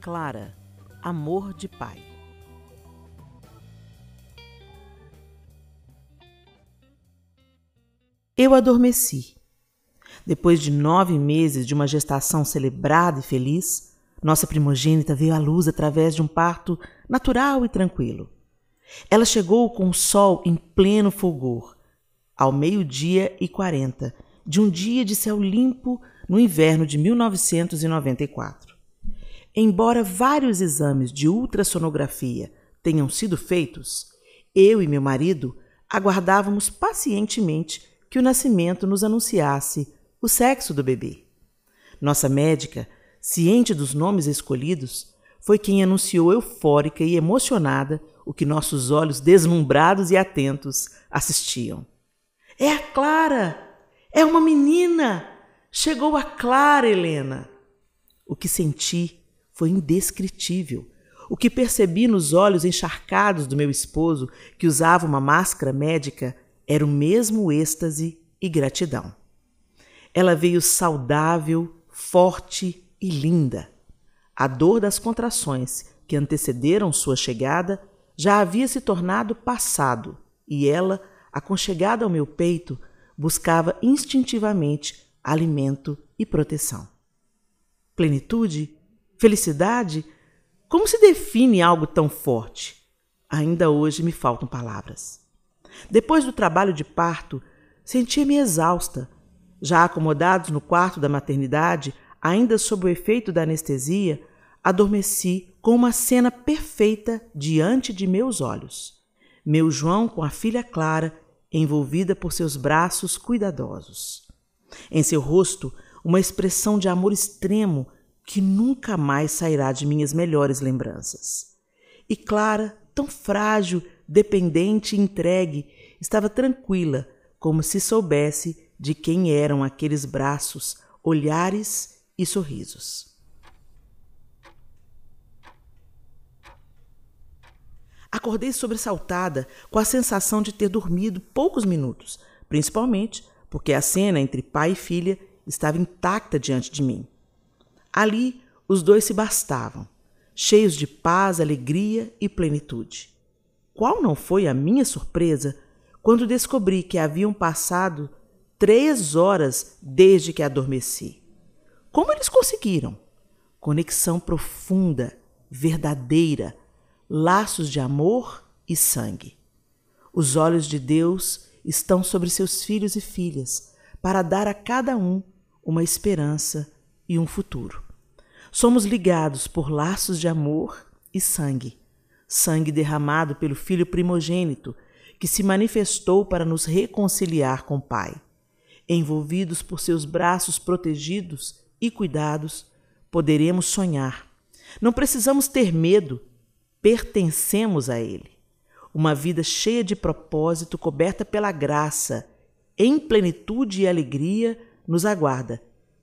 Clara, amor de pai. Eu adormeci. Depois de nove meses de uma gestação celebrada e feliz, nossa primogênita veio à luz através de um parto natural e tranquilo. Ela chegou com o sol em pleno fulgor, ao meio-dia e quarenta, de um dia de céu limpo no inverno de 1994. Embora vários exames de ultrassonografia tenham sido feitos, eu e meu marido aguardávamos pacientemente que o nascimento nos anunciasse o sexo do bebê. Nossa médica, ciente dos nomes escolhidos, foi quem anunciou eufórica e emocionada o que nossos olhos deslumbrados e atentos assistiam. É a Clara! É uma menina! Chegou a Clara, Helena! O que senti foi indescritível. O que percebi nos olhos encharcados do meu esposo, que usava uma máscara médica, era o mesmo êxtase e gratidão. Ela veio saudável, forte e linda. A dor das contrações que antecederam sua chegada já havia se tornado passado e ela, aconchegada ao meu peito, buscava instintivamente alimento e proteção. Plenitude Felicidade? Como se define algo tão forte? Ainda hoje me faltam palavras. Depois do trabalho de parto, sentia-me exausta. Já acomodados no quarto da maternidade, ainda sob o efeito da anestesia, adormeci com uma cena perfeita diante de meus olhos. Meu João com a filha Clara, envolvida por seus braços cuidadosos. Em seu rosto, uma expressão de amor extremo que nunca mais sairá de minhas melhores lembranças. E Clara, tão frágil, dependente e entregue, estava tranquila, como se soubesse de quem eram aqueles braços, olhares e sorrisos. Acordei sobressaltada, com a sensação de ter dormido poucos minutos, principalmente porque a cena entre pai e filha estava intacta diante de mim. Ali os dois se bastavam, cheios de paz, alegria e plenitude. Qual não foi a minha surpresa quando descobri que haviam passado três horas desde que adormeci? Como eles conseguiram? Conexão profunda, verdadeira, laços de amor e sangue. Os olhos de Deus estão sobre seus filhos e filhas para dar a cada um uma esperança e um futuro. Somos ligados por laços de amor e sangue, sangue derramado pelo Filho primogênito, que se manifestou para nos reconciliar com o Pai. Envolvidos por seus braços protegidos e cuidados, poderemos sonhar. Não precisamos ter medo, pertencemos a Ele. Uma vida cheia de propósito, coberta pela graça, em plenitude e alegria, nos aguarda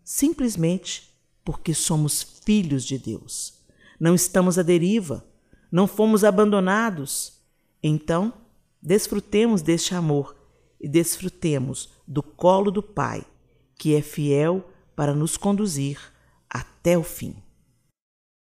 simplesmente porque somos filhos de Deus. Não estamos à deriva, não fomos abandonados. Então, desfrutemos deste amor e desfrutemos do colo do Pai, que é fiel para nos conduzir até o fim.